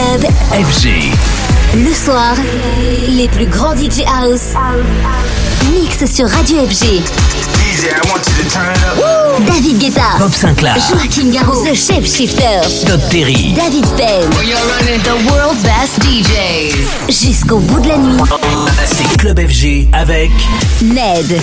Club FG. Le soir, les plus grands DJ House mix sur Radio FG. David Guetta, Bob Sinclair, Joaquin Garraud, The Shapeshifters, Todd Terry, David Penn, The world's best DJs. Jusqu'au bout de la nuit, c'est Club FG avec Ned.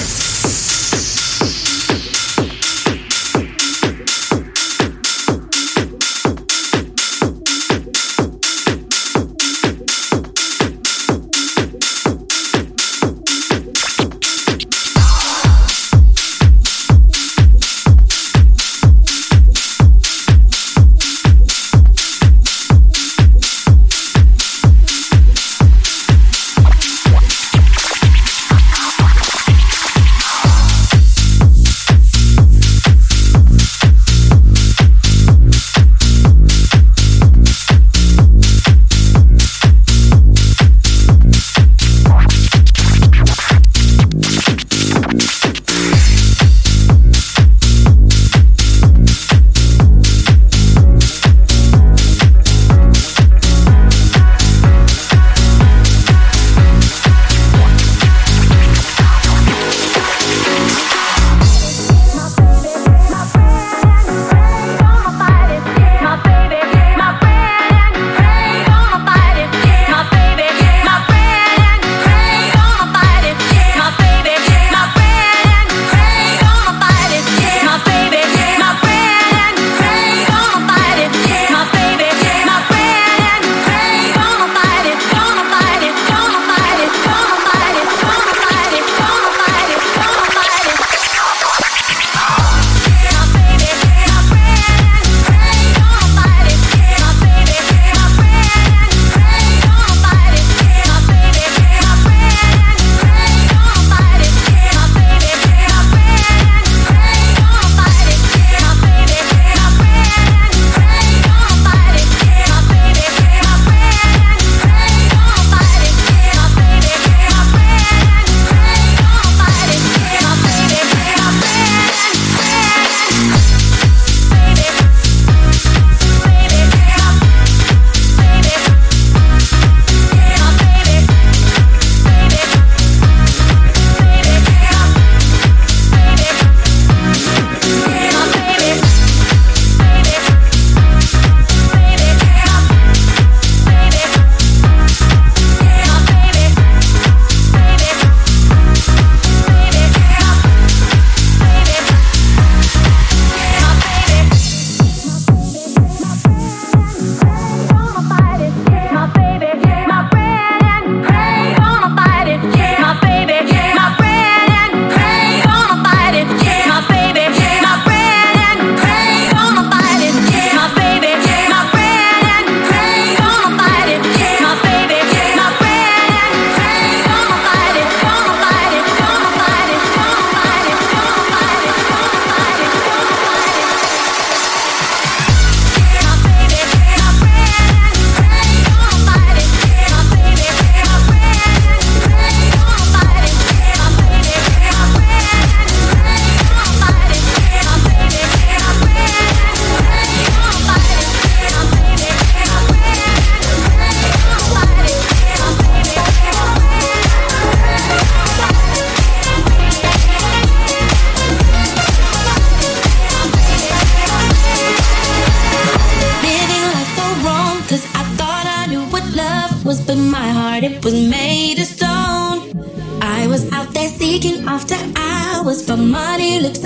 Just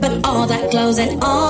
but all that Yeah, I'm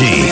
dans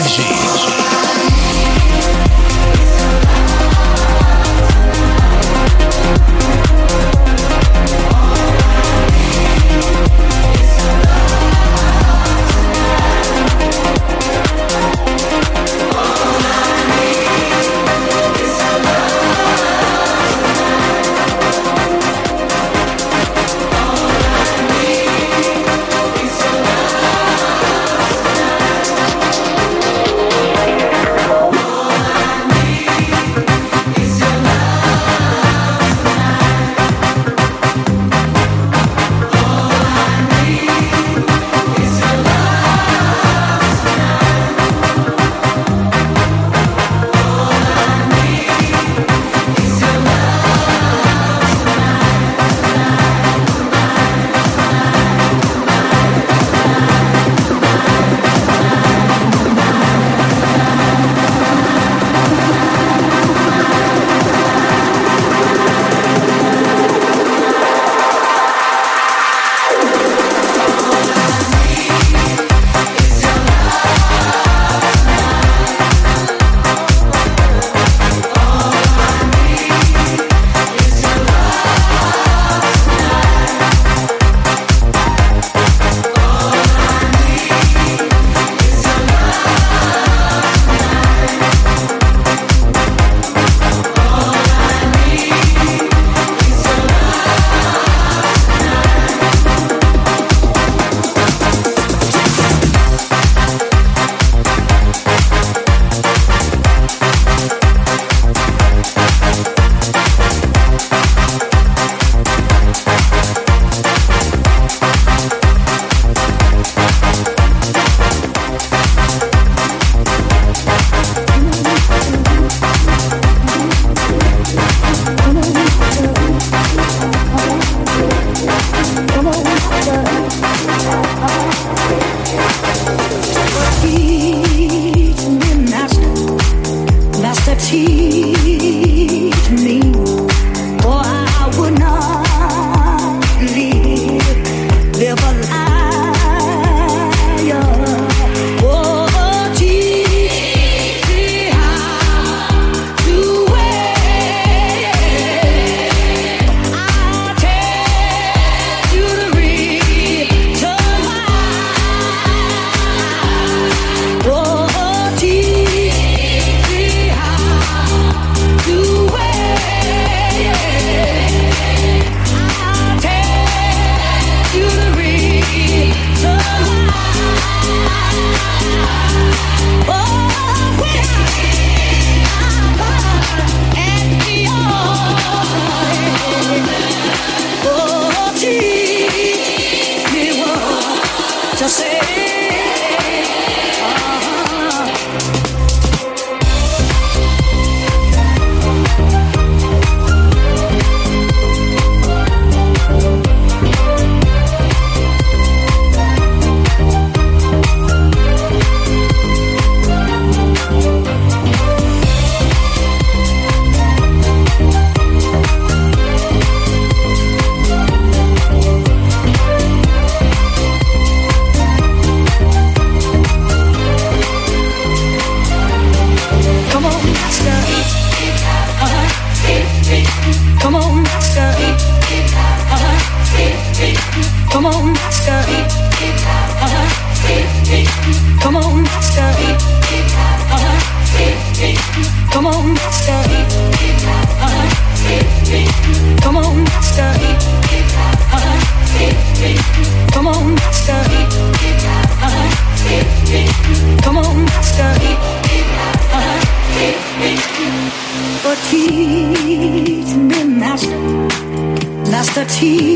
keep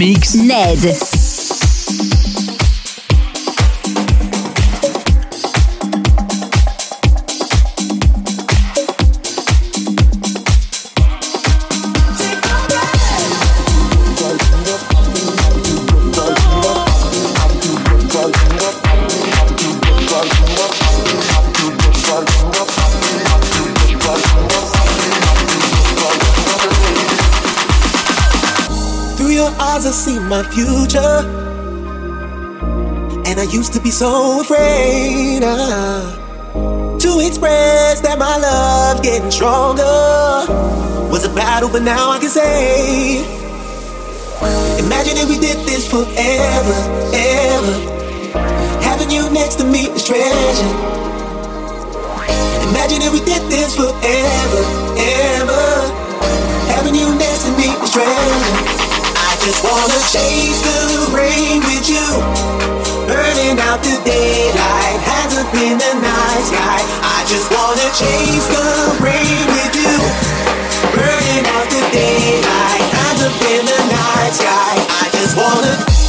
mix battle, but now I can say, Imagine if we did this forever, ever. Having you next to me is treasure. Imagine if we did this forever, ever. Having you next to me is treasure I just wanna chase the rain with you. Burning out the daylight, up in the night sky. I just wanna chase the rain with you. Out the daylight, hands up in the night sky. I just wanna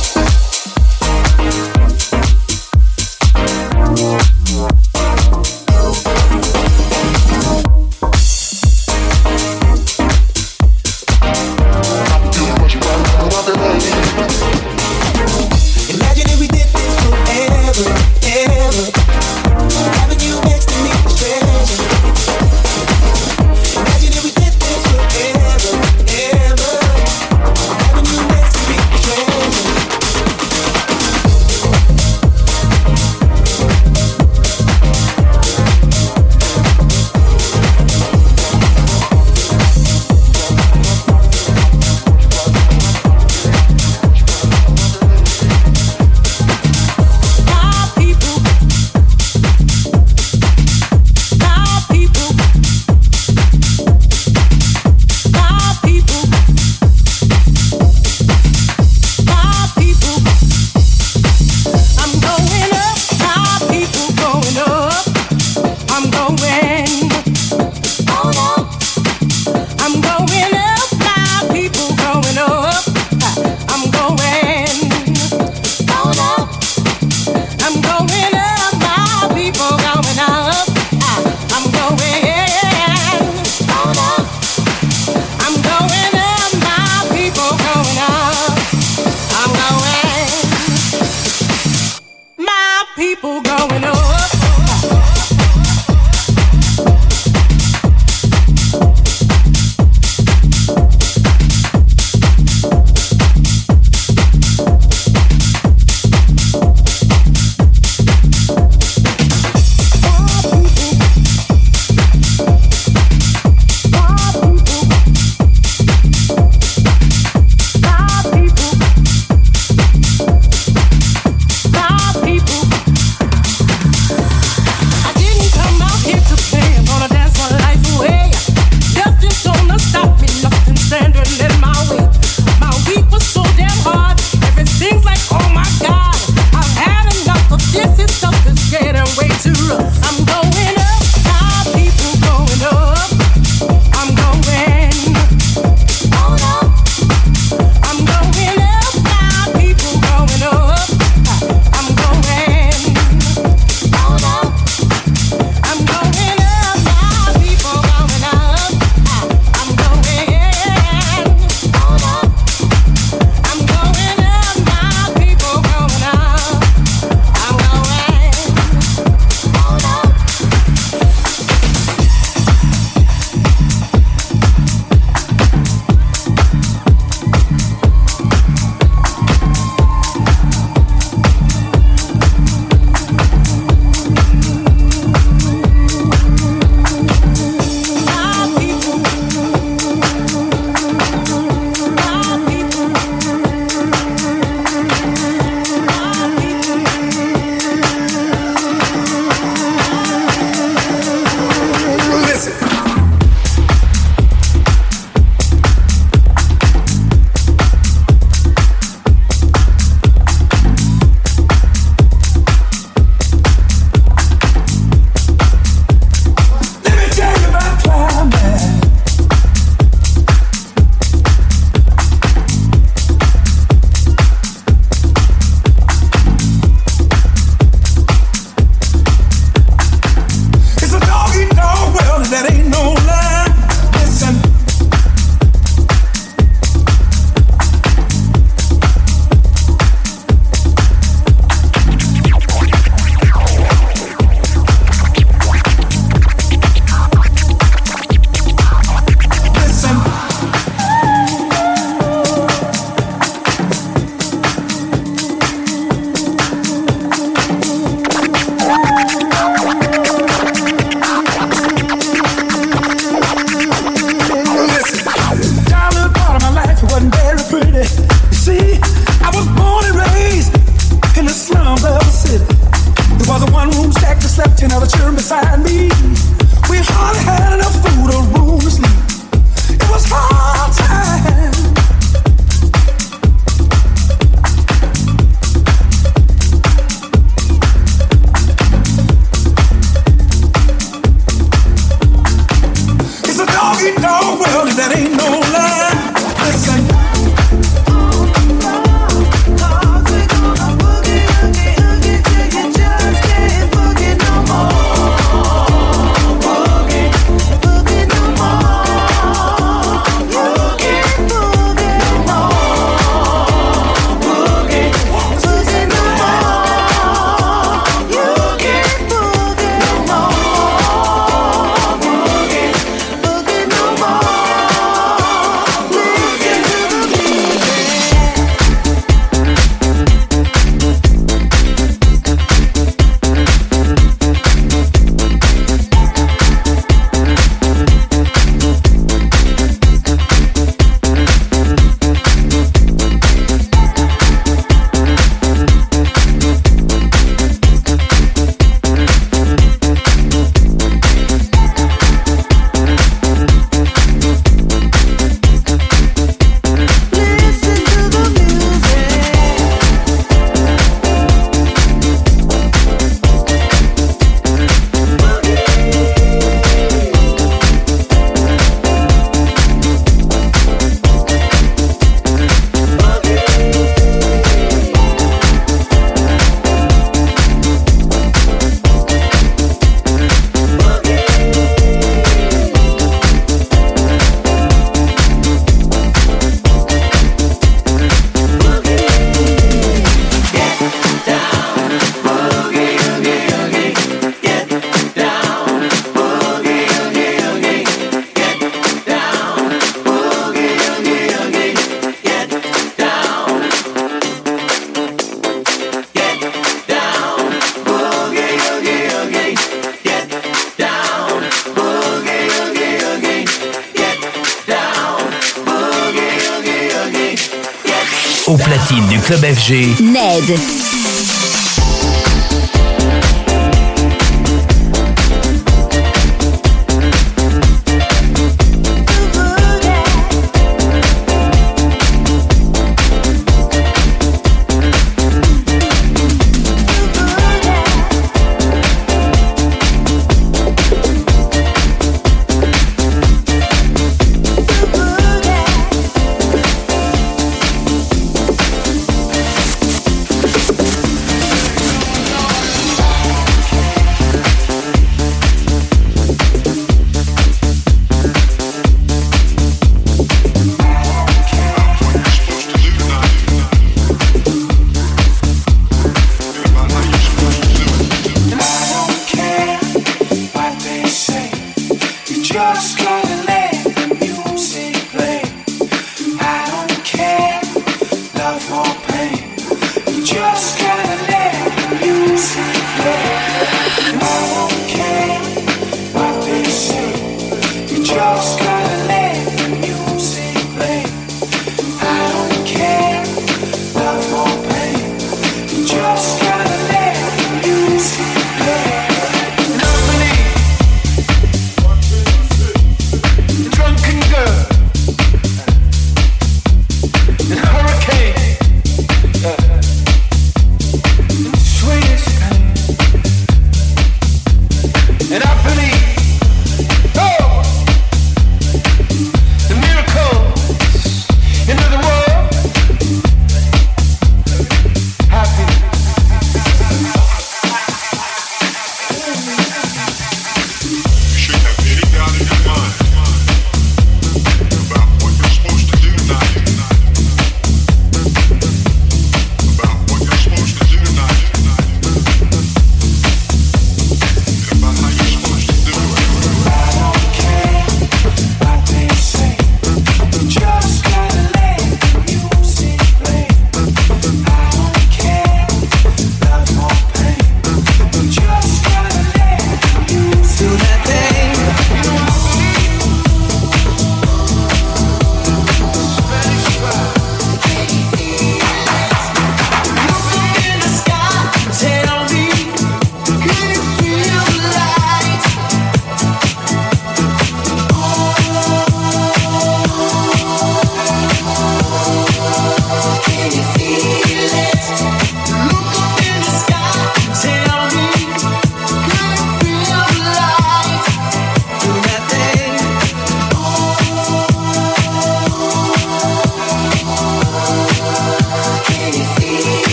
au platine du Club FG. Ned.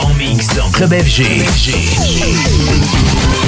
En mix dans Club FG. Club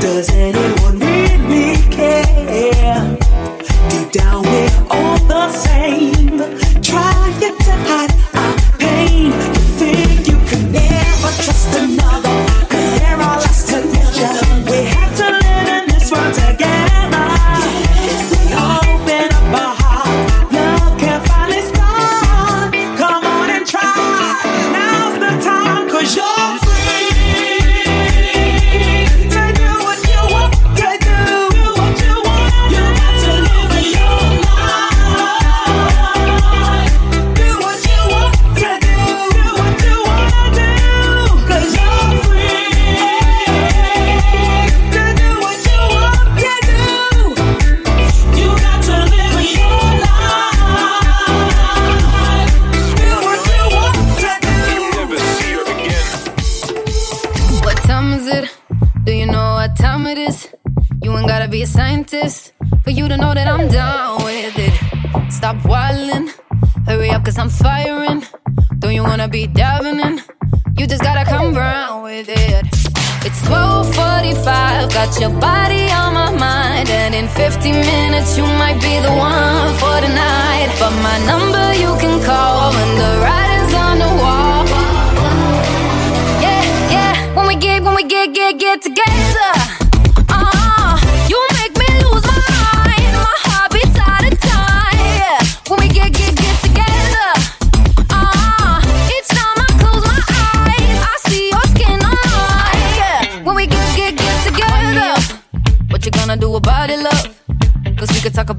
Does anyone?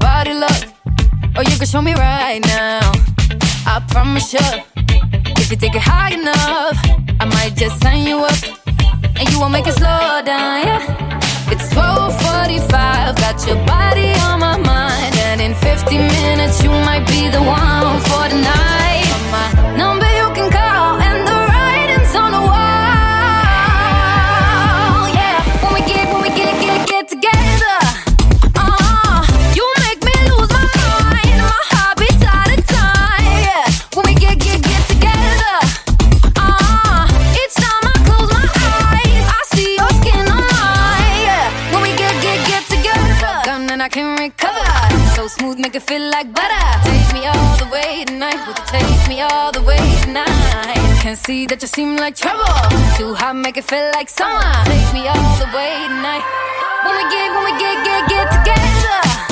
body love, Oh, you can show me right now. I promise you, if you take it high enough, I might just sign you up, and you won't make it slow down. Yeah. It's 12:45, got your body on my mind, and in 50 minutes you might be the one for the night. My number. Make it feel like butter. Take me all the way tonight. Would you take me all the way tonight? Can see that you seem like trouble. Too hot, make it feel like summer. Take me all the way tonight. When we get, when we get, get, get together.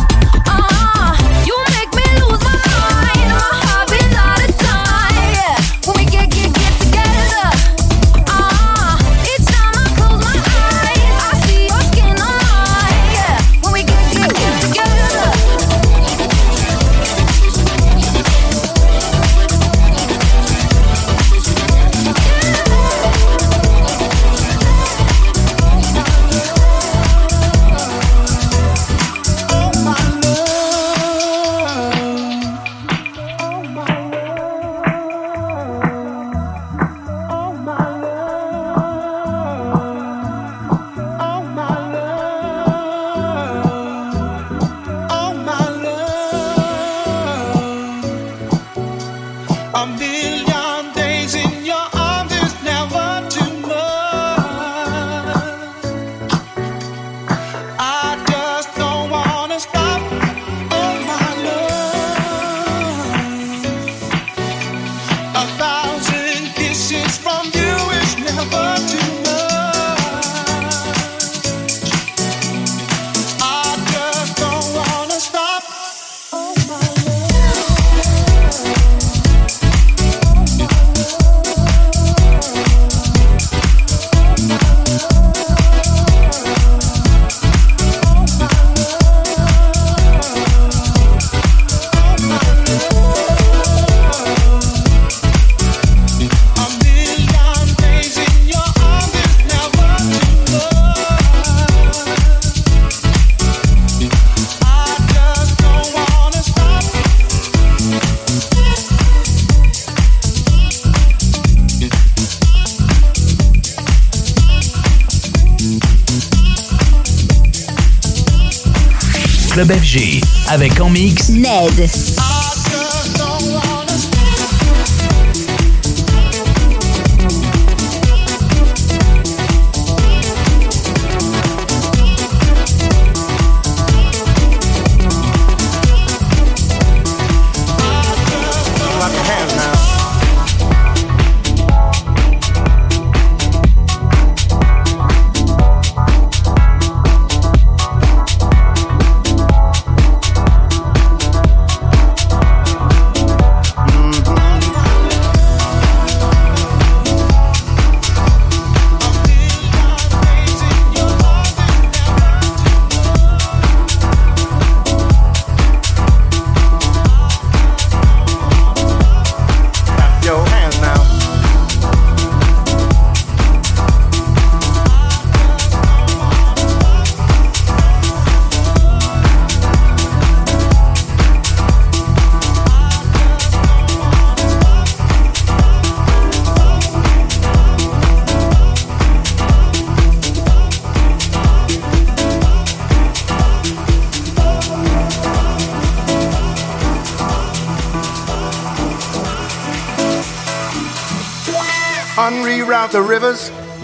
Avec en mix Ned.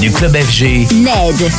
Du club FG. Ned.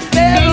that there